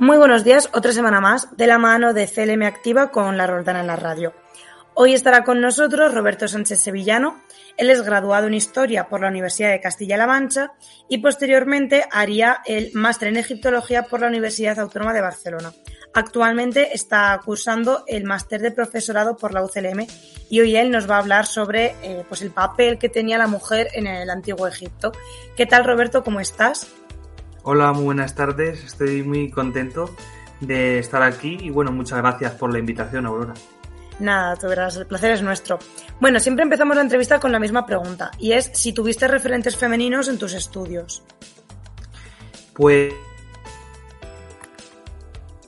Muy buenos días, otra semana más de la mano de CLM Activa con la Roldana en la radio. Hoy estará con nosotros Roberto Sánchez Sevillano. Él es graduado en Historia por la Universidad de Castilla-La Mancha y posteriormente haría el máster en Egiptología por la Universidad Autónoma de Barcelona. Actualmente está cursando el máster de profesorado por la UCLM y hoy él nos va a hablar sobre eh, pues el papel que tenía la mujer en el antiguo Egipto. ¿Qué tal Roberto? ¿Cómo estás? Hola, muy buenas tardes. Estoy muy contento de estar aquí y bueno, muchas gracias por la invitación, Aurora. Nada, tú verás, el placer es nuestro. Bueno, siempre empezamos la entrevista con la misma pregunta y es si tuviste referentes femeninos en tus estudios. Pues,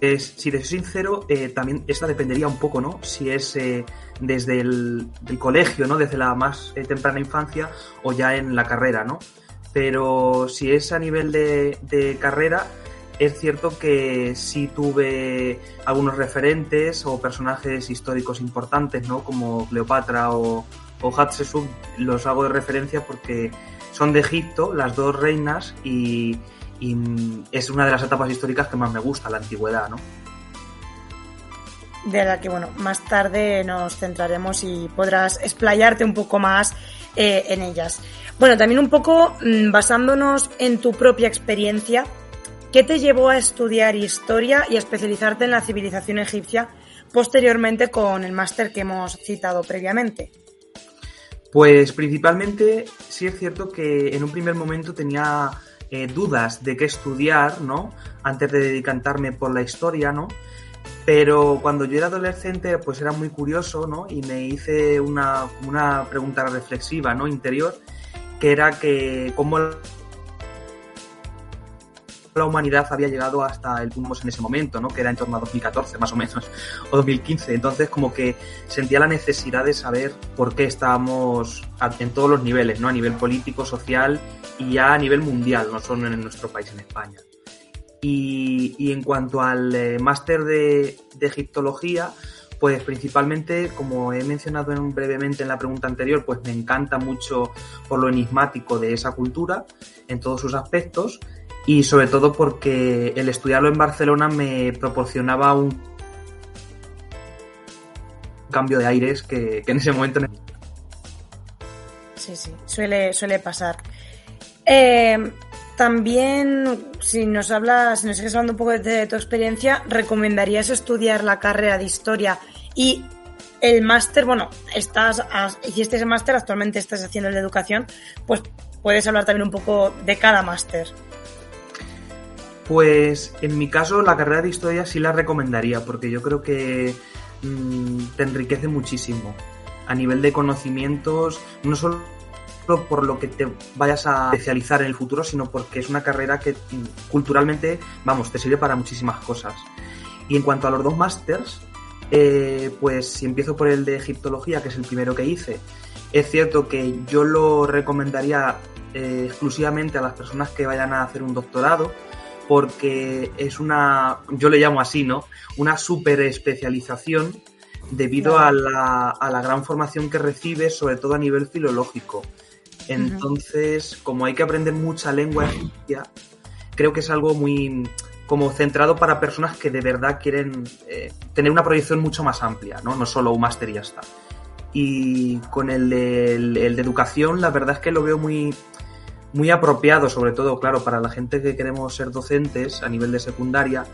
si te soy sincero, eh, también esta dependería un poco, ¿no? Si es eh, desde el colegio, ¿no? Desde la más eh, temprana infancia o ya en la carrera, ¿no? Pero si es a nivel de, carrera, es cierto que sí tuve algunos referentes o personajes históricos importantes, ¿no? Como Cleopatra o, o Hatshepsut, los hago de referencia porque son de Egipto, las dos reinas, y, es una de las etapas históricas que más me gusta, la antigüedad, ¿no? De la que, bueno, más tarde nos centraremos y podrás explayarte un poco más eh, en ellas. Bueno, también un poco mm, basándonos en tu propia experiencia, ¿qué te llevó a estudiar historia y a especializarte en la civilización egipcia posteriormente con el máster que hemos citado previamente? Pues principalmente sí es cierto que en un primer momento tenía eh, dudas de qué estudiar, ¿no? Antes de dedicantarme por la historia, ¿no? Pero cuando yo era adolescente, pues era muy curioso, ¿no? Y me hice una, una pregunta reflexiva, ¿no? Interior, que era que cómo la humanidad había llegado hasta el punto en ese momento, ¿no? Que era en torno a 2014, más o menos, o 2015. Entonces, como que sentía la necesidad de saber por qué estábamos en todos los niveles, ¿no? A nivel político, social y ya a nivel mundial, no solo en nuestro país, en España. Y, en cuanto al eh, máster de, egiptología, pues principalmente, como he mencionado brevemente en la pregunta anterior, pues me encanta mucho por lo enigmático de esa cultura en todos sus aspectos y sobre todo porque el estudiarlo en Barcelona me proporcionaba un cambio de aires que, en ese momento Sí, sí, suele, suele pasar. Eh, también, si nos hablas, si nos sigues hablando un poco de tu experiencia, ¿recomendarías estudiar la carrera de historia y el máster? Bueno, estás, hiciste ese máster, actualmente estás haciendo el de educación, pues puedes hablar también un poco de cada máster. Pues en mi caso la carrera de historia sí la recomendaría porque yo creo que mm, te enriquece muchísimo a nivel de conocimientos, no solo por lo que te vayas a especializar en el futuro, sino porque es una carrera que culturalmente, vamos, te sirve para muchísimas cosas. Y en cuanto a los dos másters, eh, pues si empiezo por el de egiptología, que es el primero que hice, es cierto que yo lo recomendaría eh, exclusivamente a las personas que vayan a hacer un doctorado, porque es una, yo le llamo así, ¿no? Una super especialización debido a la, a la gran formación que recibes, sobre todo a nivel filológico. Entonces, como hay que aprender mucha lengua egipcia, creo que es algo muy como centrado para personas que de verdad quieren eh, tener una proyección mucho más amplia, ¿no? No solo un máster y ya está. Y con el de, el, de, educación, la verdad es que lo veo muy, muy apropiado, sobre todo, claro, para la gente que queremos ser docentes a nivel de secundaria,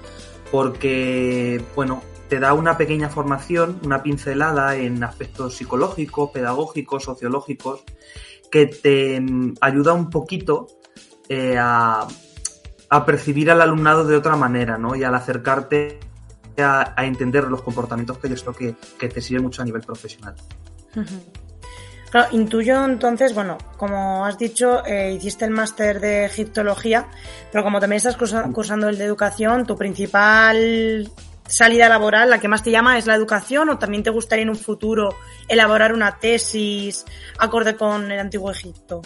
porque, bueno, te da una pequeña formación, una pincelada en aspectos psicológicos, pedagógicos, sociológicos, que te mm, ayuda un poquito eh, a, percibir al alumnado de otra manera, ¿no? Y al acercarte a, entender los comportamientos que yo creo que, te sirve mucho a nivel profesional. Claro, intuyo entonces, bueno, como has dicho, eh, hiciste el máster de egiptología, pero como también estás cursando el de educación, tu principal salida laboral, la que más te llama, es la educación o también te gustaría en un futuro elaborar una tesis acorde con el antiguo Egipto?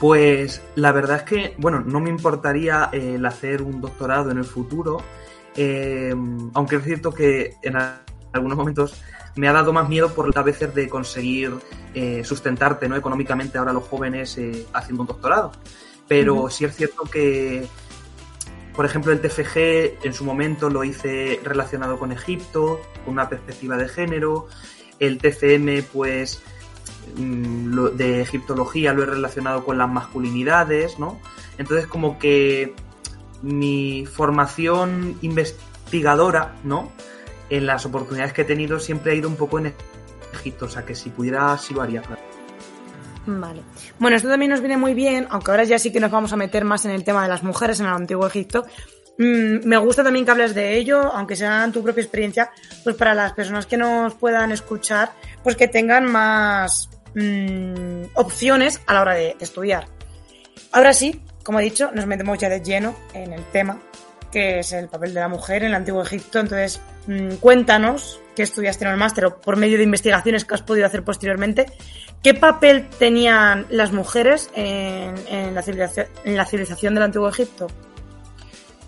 Pues la verdad es que, bueno, no me importaría eh, el hacer un doctorado en el futuro, eh, aunque es cierto que en algunos momentos me ha dado más miedo por a veces de conseguir eh, sustentarte ¿no? económicamente ahora los jóvenes haciendo un doctorado. Pero sí es cierto que, por ejemplo, el TFG en su momento lo hice relacionado con Egipto, con una perspectiva de género. El TCM, pues Mm, de egiptología lo he relacionado con las masculinidades, ¿no? Entonces como que mi formación investigadora, ¿no? En las oportunidades que he tenido siempre ha ido un poco en Egipto, o sea que si pudiera sí lo haría. Vale. Bueno, esto también nos viene muy bien, aunque ahora ya sí que nos vamos a meter más en el tema de las mujeres en el antiguo Egipto. Mm, me gusta también que hables de ello, aunque sea tu propia experiencia, pues para las personas que nos puedan escuchar, pues que tengan más, Mm, opciones a la hora de, estudiar. Ahora sí, como he dicho, nos metemos ya de lleno en el tema, que es el papel de la mujer en el antiguo Egipto. Entonces, mm, cuéntanos qué estudiaste en el máster o por medio de investigaciones que has podido hacer posteriormente, qué papel tenían las mujeres en, la, civilización, del antiguo Egipto.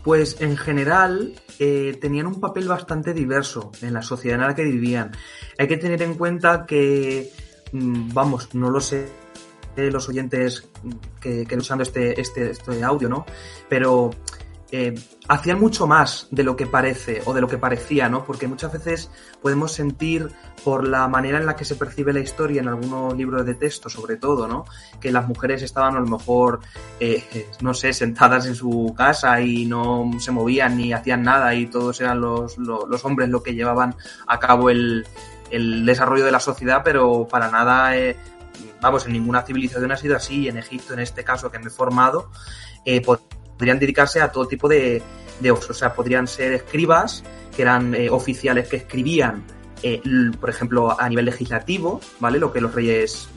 Pues en general eh, tenían un papel bastante diverso en la sociedad en la que vivían. Hay que tener en cuenta que Mm, vamos, no lo sé los oyentes que, que usando este, este, este audio, ¿no? Pero eh, hacían mucho más de lo que parece o de lo que parecía, ¿no? Porque muchas veces podemos sentir por la manera en la que se percibe la historia en algunos libros de texto, sobre todo, ¿no? Que las mujeres estaban a lo mejor, eh, no sé, sentadas en su casa y no se movían ni hacían nada y todos eran los, los, hombres los que llevaban a cabo el, el desarrollo de la sociedad, pero para nada, eh, vamos, en ninguna civilización ha sido así. En Egipto, en este caso que me he formado, eh, podrían dedicarse a todo tipo de, de, o sea, podrían ser escribas, que eran eh, oficiales que escribían, por ejemplo, a nivel legislativo, ¿vale? Lo que los reyes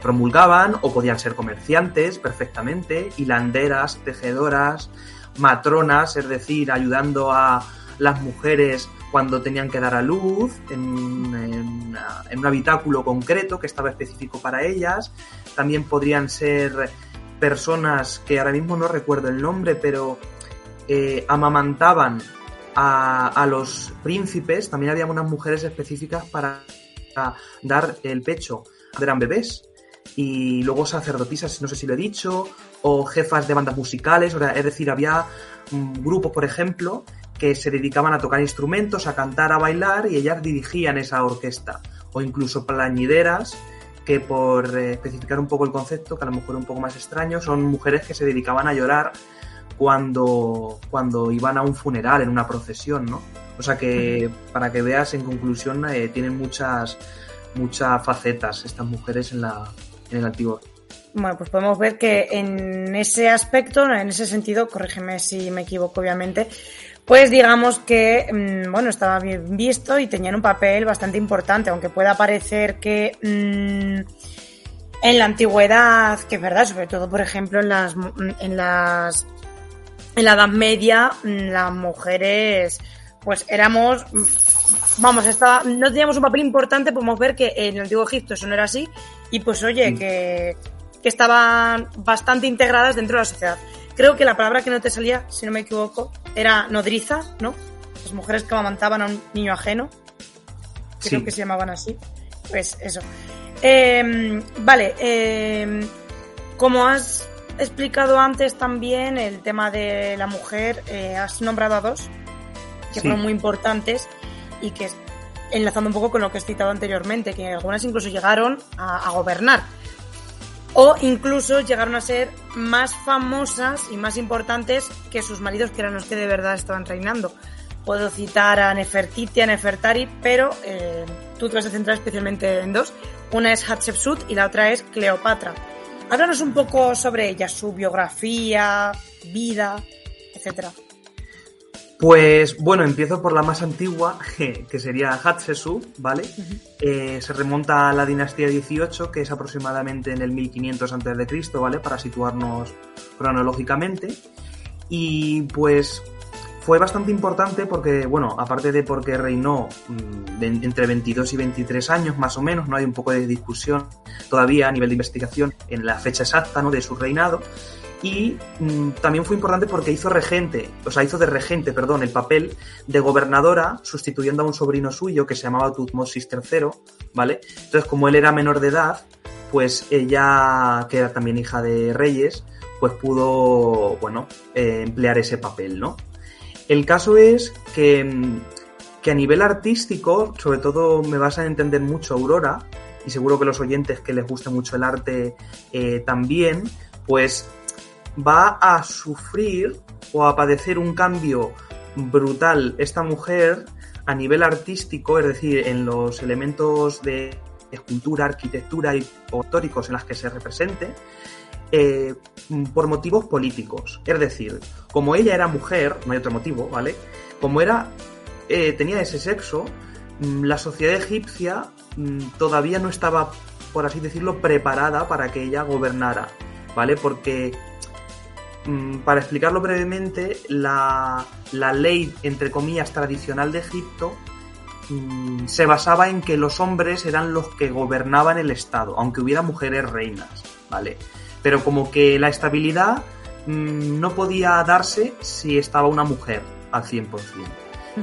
promulgaban, o podían ser comerciantes perfectamente, hilanderas, tejedoras, matronas, es decir, ayudando a las mujeres cuando tenían que dar a luz, en, un habitáculo concreto que estaba específico para ellas. También podrían ser personas que ahora mismo no recuerdo el nombre, pero eh, amamantaban a, los príncipes. También había unas mujeres específicas para dar el pecho. Eran bebés. Y luego sacerdotisas, no sé si lo he dicho, o jefas de bandas musicales. es decir, había grupos, por ejemplo, que se dedicaban a tocar instrumentos, a cantar, a bailar y ellas dirigían esa orquesta. O incluso plañideras, que por eh, especificar un poco el concepto, que a lo mejor es un poco más extraño, son mujeres que se dedicaban a llorar cuando, cuando iban a un funeral, en una procesión, ¿no? O sea que, para que veas, en conclusión, eh, tienen muchas, muchas facetas estas mujeres en, la, en el antiguo. Bueno, pues podemos ver que en ese aspecto, en ese sentido, corrígeme si me equivoco, obviamente, pues digamos que, mm, bueno, estaba bien visto y tenían un papel bastante importante, aunque pueda parecer que mm, en la antigüedad, que es verdad, sobre todo, por ejemplo, en las, en las, en la Edad Media, mm, las mujeres, pues éramos, vamos, estaba, no teníamos un papel importante, podemos ver que en el antiguo Egipto eso no era así, y pues oye, que, que estaban bastante integradas dentro de la sociedad. Creo que la palabra que no te salía, si no me equivoco, era nodriza, ¿no? Las mujeres que amamantaban a un niño ajeno. Creo que se llamaban así. Pues eso. Em, vale, em, como has explicado antes también el tema de la mujer, eh, has nombrado a dos que fueron muy importantes y que enlazando un poco con lo que he citado anteriormente, que algunas incluso llegaron a gobernar o incluso llegaron a ser más famosas y más importantes que sus maridos, que eran los que de verdad estaban reinando. Puedo citar a Nefertiti, a Nefertari, pero eh, tú te vas a centrar especialmente en dos. Una es Hatshepsut y la otra es Cleopatra. Háblanos un poco sobre ella, su biografía, vida, etcétera. Pues bueno, empiezo por la más antigua, que sería Hatshepsut, ¿vale? Eh, se remonta a la dinastía 18, que es aproximadamente en el 1500 a.C., ¿vale? Para situarnos cronológicamente. Y pues fue bastante importante porque, bueno, aparte de porque reinó mm, entre 22 y 23 años más o menos, no hay un poco de discusión todavía a nivel de investigación en la fecha exacta ¿no? de su reinado, y mm, también fue importante porque hizo regente, o sea, hizo de regente, perdón, el papel de gobernadora sustituyendo a un sobrino suyo que se llamaba Tutmosis III, ¿vale? Entonces, como él era menor de edad, pues ella, que era también hija de reyes, pues pudo, bueno, eh, emplear ese papel, ¿no? El caso es que, mm, que a nivel artístico, sobre todo me vas a entender mucho Aurora, y seguro que los oyentes que les gusta mucho el arte eh, también, pues va a sufrir o a padecer un cambio brutal esta mujer a nivel artístico, es decir, en los elementos de escultura, arquitectura y históricos en las que se represente, eh, por motivos políticos. Es decir, como ella era mujer, no hay otro motivo, ¿vale? Como era, eh, tenía ese sexo, mm, la sociedad egipcia mm, todavía no estaba, por así decirlo, preparada para que ella gobernara, ¿vale? Porque para explicarlo brevemente, la, ley, entre comillas, tradicional de Egipto mm, se basaba en que los hombres eran los que gobernaban el Estado, aunque hubiera mujeres reinas, ¿vale? Pero como que la estabilidad mm, no podía darse si estaba una mujer al 100%.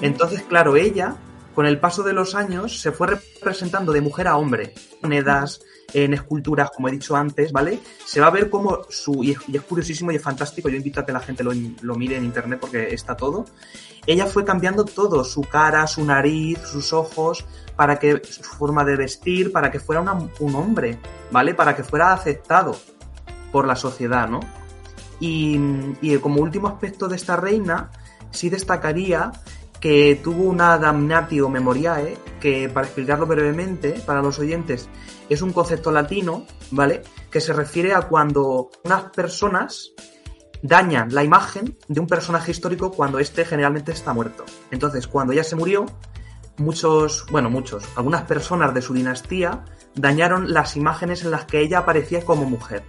Entonces, claro, ella, con el paso de los años, se fue representando de mujer a hombre, monedas, en esculturas, como he dicho antes, ¿vale? Se va a ver como su. Y es, curiosísimo y es fantástico. Yo invito a que la gente lo, lo mire en internet porque está todo. Ella fue cambiando todo: su cara, su nariz, sus ojos, para que. su forma de vestir, para que fuera un hombre, ¿vale? Para que fuera aceptado por la sociedad, ¿no? Y, y como último aspecto de esta reina, sí destacaría que tuvo una damnatio memoriae, que para explicarlo brevemente para los oyentes, es un concepto latino, ¿vale? Que se refiere a cuando unas personas dañan la imagen de un personaje histórico cuando éste generalmente está muerto. Entonces, cuando ella se murió, muchos, bueno, muchos, algunas personas de su dinastía dañaron las imágenes en las que ella aparecía como mujer.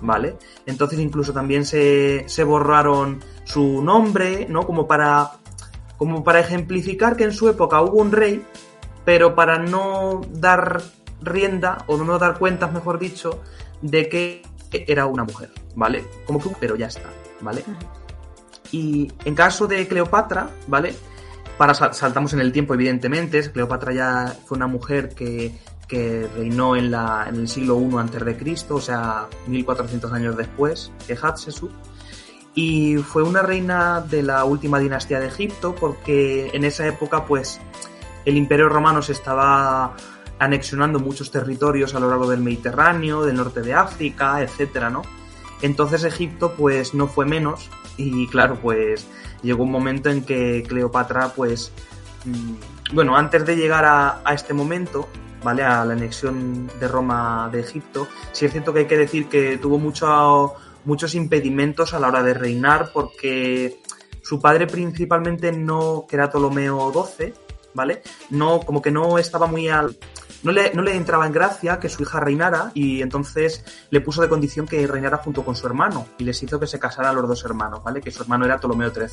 ¿Vale? Entonces incluso también se, se borraron su nombre, ¿no? Como para como para ejemplificar que en su época hubo un rey, pero para no dar rienda, o no dar cuentas, mejor dicho, de que era una mujer, ¿vale? Como que, pero ya está, ¿vale? Y en caso de Cleopatra, ¿vale? Para saltamos en el tiempo, evidentemente, Cleopatra ya fue una mujer que, que reinó en, la, en el siglo I antes de Cristo, o sea, 1400 años después que Hatshepsut y fue una reina de la última dinastía de Egipto porque en esa época pues el imperio romano se estaba anexionando muchos territorios a lo largo del Mediterráneo, del norte de África, etcétera, ¿no? Entonces Egipto pues no fue menos y claro pues llegó un momento en que Cleopatra pues mm, bueno antes de llegar a, a este momento ¿vale? A la anexión de Roma de Egipto. Sí es cierto que hay que decir que tuvo mucho muchos impedimentos a la hora de reinar porque su padre principalmente no, que era Ptolomeo XII, ¿vale? No, como que no estaba muy al... No le, no le entraba en gracia que su hija reinara y entonces le puso de condición que reinara junto con su hermano y les hizo que se casaran los dos hermanos, ¿vale? Que su hermano era Ptolomeo XIII.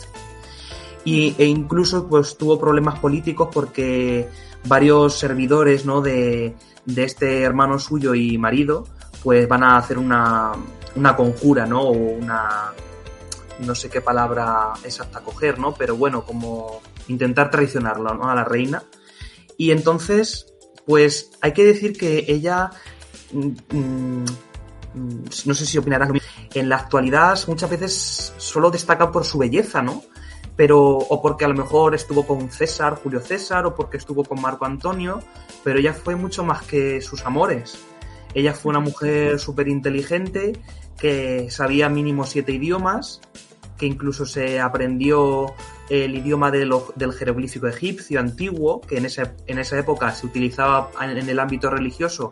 Y, e incluso pues tuvo problemas políticos porque varios servidores, ¿no? De, de este hermano suyo y marido pues van a hacer una, una conjura, ¿no? O una, no sé qué palabra exacta coger, ¿no? Pero bueno, como intentar traicionarlo, ¿no? A la reina. Y entonces, pues hay que decir que ella, mm, mm, no sé si opinarás en la actualidad muchas veces solo destaca por su belleza, ¿no? Pero, o porque a lo mejor estuvo con César, Julio César, o porque estuvo con Marco Antonio, pero ella fue mucho más que sus amores. Ella fue una mujer súper inteligente que sabía mínimo siete idiomas, que incluso se aprendió el idioma del jeroglífico egipcio antiguo, que en esa, en esa época se utilizaba en el ámbito religioso,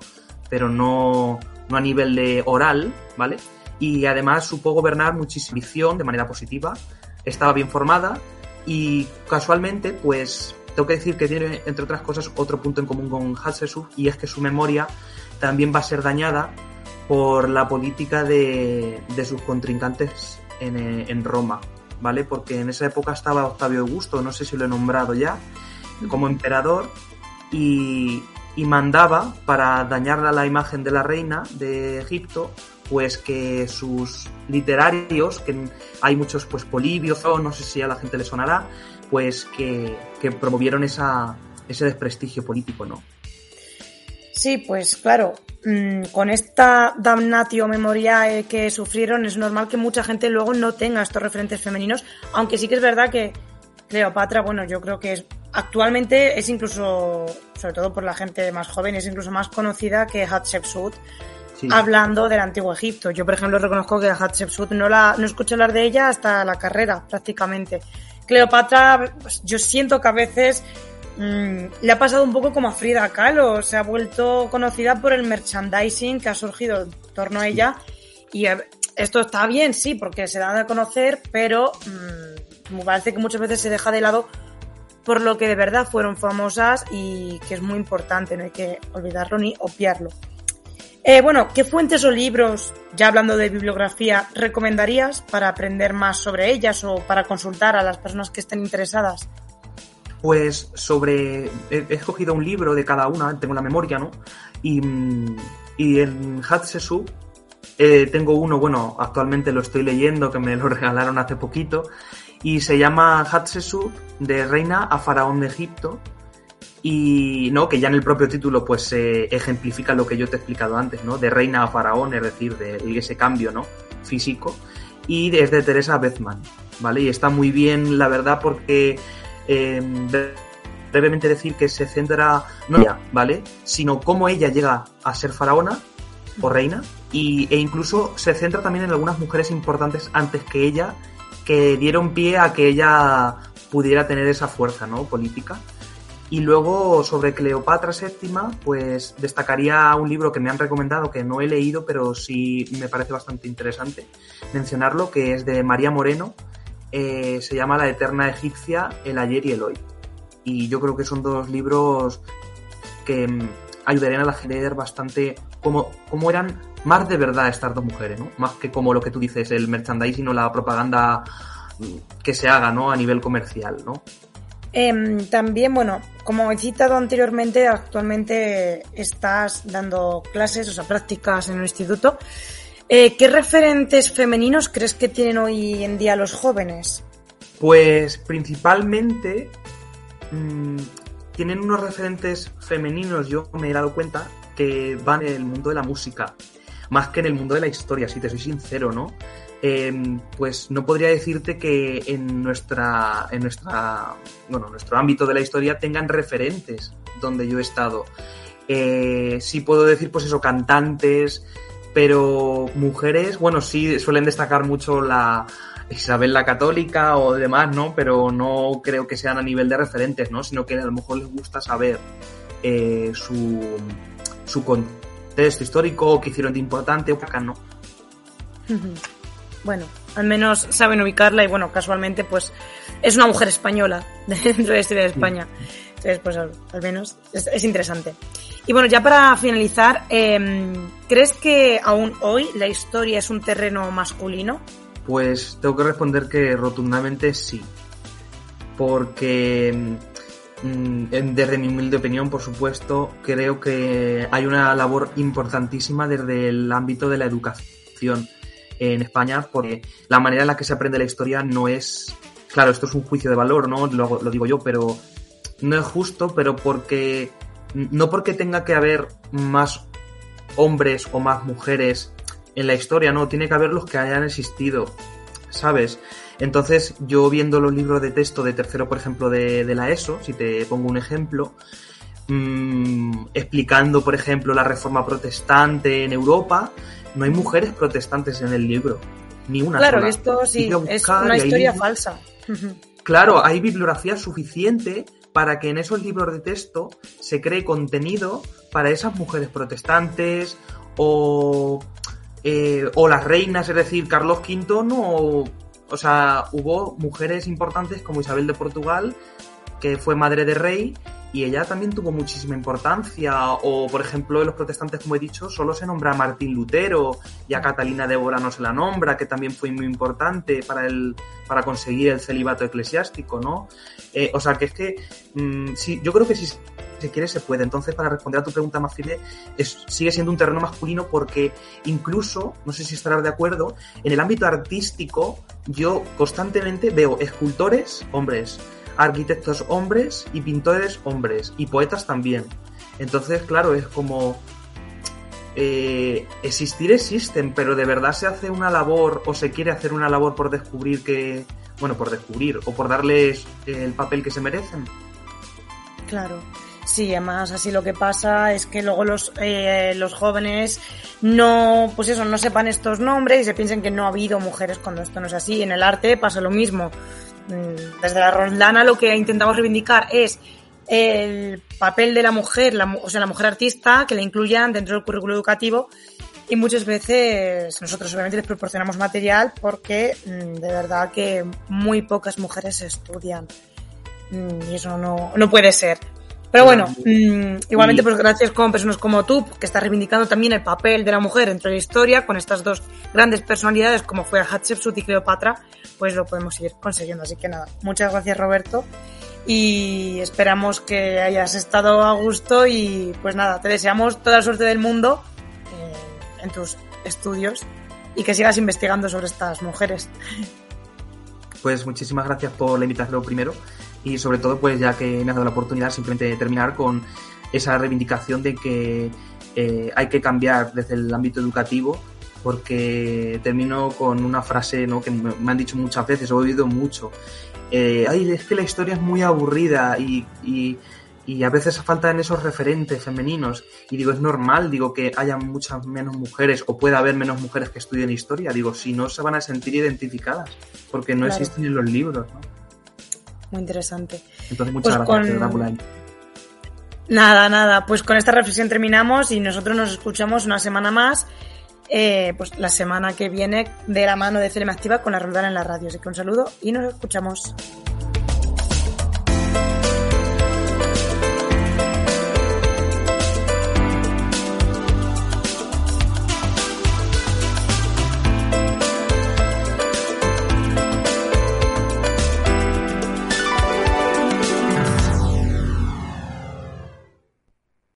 pero no, no a nivel de oral, ¿vale? Y además supo gobernar muchísima de manera positiva, estaba bien formada Y casualmente, pues tengo que decir que tiene, entre otras cosas, otro punto en común con Hatshepsut y es que su memoria también va a ser dañada por la política de, sus contrincantes en, Roma, ¿vale? Porque en esa época estaba Octavio Augusto, no sé si lo he nombrado ya, como emperador y, y mandaba para dañar la imagen de la reina de Egipto pues que sus literarios, que hay muchos pues Polibios, no sé si a la gente le sonará, pues que, promovieron esa, ese desprestigio político, ¿no? Sí, pues claro, con esta damnatio memoriae que sufrieron es normal que mucha gente luego no tenga estos referentes femeninos, aunque sí que es verdad que Cleopatra, bueno, yo creo que es, actualmente es incluso, sobre todo por la gente más joven, es incluso más conocida que Hatshepsut, hablando del antiguo Egipto. Yo, por ejemplo, reconozco que Hatshepsut no, la, no escuché hablar de ella hasta la carrera, prácticamente. Cleopatra, pues, yo siento que a veces mm, le ha pasado un poco como a Frida Kahlo, se ha vuelto conocida por el merchandising que ha surgido en torno a ella y esto está bien, sí, porque se da a conocer, pero mm, me parece que muchas veces se deja de lado por lo que de verdad fueron famosas y que es muy importante, no hay que olvidarlo ni obviarlo. Eh, bueno, ¿qué fuentes o libros, ya hablando de bibliografía, recomendarías para aprender más sobre ellas o para consultar a las personas que estén interesadas? Pues sobre. He, escogido un libro de cada una, tengo la memoria, ¿no? Y, y en Hatshepsut eh, tengo uno, bueno, actualmente lo estoy leyendo, que me lo regalaron hace poquito, y se llama Hatshepsut, de Reina a Faraón de Egipto, y no que ya en el propio título pues se ejemplifica lo que yo te he explicado antes no de reina a faraón es decir de ese cambio no físico. Y es de Teresa Bezman vale y está muy bien la verdad porque eh, brevemente decir que se centra no ella vale sino cómo ella llega a ser faraona o reina y, e incluso se centra también en algunas mujeres importantes antes que ella que dieron pie a que ella pudiera tener esa fuerza no política. Y luego sobre Cleopatra VII, pues destacaría un libro que me han recomendado, que no he leído, pero sí me parece bastante interesante mencionarlo, que es de María Moreno, eh, se llama La Eterna Egipcia, El Ayer y el Hoy. Y yo creo que son dos libros que mm, ayudarían a la gente a leer bastante cómo, cómo eran más de verdad estas dos mujeres, ¿no? Más que como lo que tú dices, el merchandising o la propaganda mm, que se haga, ¿no? A nivel comercial, ¿no? Em, también, bueno, como he citado anteriormente, actualmente estás dando clases, o sea, prácticas en un instituto. Eh, ¿Qué referentes femeninos crees que tienen hoy en día los jóvenes? Pues principalmente mm, tienen unos referentes femeninos, yo me he dado cuenta, que van en el mundo de la música, más que en el mundo de la historia, si te soy sincero, ¿no? Em, pues no podría decirte que en nuestra, en nuestra, bueno, nuestro ámbito de la historia tengan referentes donde yo he estado. Eh, sí puedo decir, pues eso, cantantes, pero mujeres, bueno, sí suelen destacar mucho la Isabel la Católica o demás, ¿no? Pero no creo que sean a nivel de referentes, ¿no? Sino que a lo mejor les gusta saber eh, su, su contexto histórico, qué hicieron de importante o acá no bueno, al menos saben ubicarla y bueno, casualmente pues es una mujer española dentro de la historia de España. Entonces, pues al, menos es, interesante. Y bueno, ya para finalizar, em, ¿crees que aún hoy la historia es un terreno masculino? Pues tengo que responder que rotundamente sí. Porque mm, desde mi humilde opinión, por supuesto, creo que hay una labor importantísima desde el ámbito de la educación en España porque la manera en la que se aprende la historia no es, claro, esto es un juicio de valor, ¿no? Lo, lo digo yo, pero no es justo, pero porque, no porque tenga que haber más hombres o más mujeres en la historia, no, tiene que haber los que hayan existido, ¿sabes? Entonces, yo viendo los libros de texto de tercero, por ejemplo, de, de la ESO, si te pongo un ejemplo, mmm, explicando, por ejemplo, la reforma protestante en Europa, no hay mujeres protestantes en el libro, ni una claro, esto sí, es una historia falsa. Claro, hay bibliografía suficiente para que en esos libros de texto se cree contenido para esas mujeres protestantes o, eh, o las reinas, es decir, Carlos V no, o sea, hubo mujeres importantes como Isabel de Portugal, que fue madre de rey, y ella también tuvo muchísima importancia. O, por ejemplo, en los protestantes, como he dicho, solo se nombra a Martín Lutero y a Catalina de Bora no se la nombra, que también fue muy importante para, el, para conseguir el celibato eclesiástico, ¿no? Eh, o sea, que es que, mm, sí, yo creo que si se quiere se puede. Entonces, para responder a tu pregunta más firme, es, sigue siendo un terreno masculino porque incluso, no sé si estarás de acuerdo, en el ámbito artístico yo constantemente veo escultores hombres, arquitectos hombres y pintores hombres y poetas también. Entonces, claro, es como eh, existir existen, pero de verdad se hace una labor o se quiere hacer una labor por descubrir que, bueno, por descubrir o por darles el papel que se merecen. Claro. Sí, además así lo que pasa es que luego los, eh, los jóvenes no, pues eso, no sepan estos nombres y se piensen que no ha habido mujeres cuando esto no es así. En el arte pasa lo mismo. Mm, desde la Roldana lo que intentamos reivindicar es el papel de la mujer, la, o sea, la mujer artista, que la incluyan dentro del currículo educativo y muchas veces nosotros obviamente les proporcionamos material porque mm, de verdad que muy pocas mujeres estudian mm, y eso no, no puede ser. Pero bueno, igualmente pues gracias con personas como tú, que estás reivindicando también el papel de la mujer dentro de la historia, con estas dos grandes personalidades como fue Hatshepsut y Cleopatra, pues lo podemos ir consiguiendo. Así que nada, muchas gracias Roberto y esperamos que hayas estado a gusto y pues nada, te deseamos toda la suerte del mundo eh, en tus estudios y que sigas investigando sobre estas mujeres. Pues muchísimas gracias por la invitación primero y sobre todo pues ya que me has dado la oportunidad simplemente de terminar con esa reivindicación de que eh, hay que cambiar desde el ámbito educativo porque termino con una frase ¿no? que me han dicho muchas veces, he oído mucho. Eh, Ay, es que la historia es muy aburrida y, y, y, a veces faltan esos referentes femeninos. Y digo, es normal, digo, que haya muchas menos mujeres o pueda haber menos mujeres que estudien historia. Digo, si no se van a sentir identificadas, porque no existen en los libros. ¿no? Muy interesante. Entonces, muchas pues gracias con... Nada, nada. Pues con esta reflexión terminamos y nosotros nos escuchamos una semana más. Eh, pues la semana que viene de la mano de Celema Activa con la Roldana en la radio. Así que un saludo y nos escuchamos.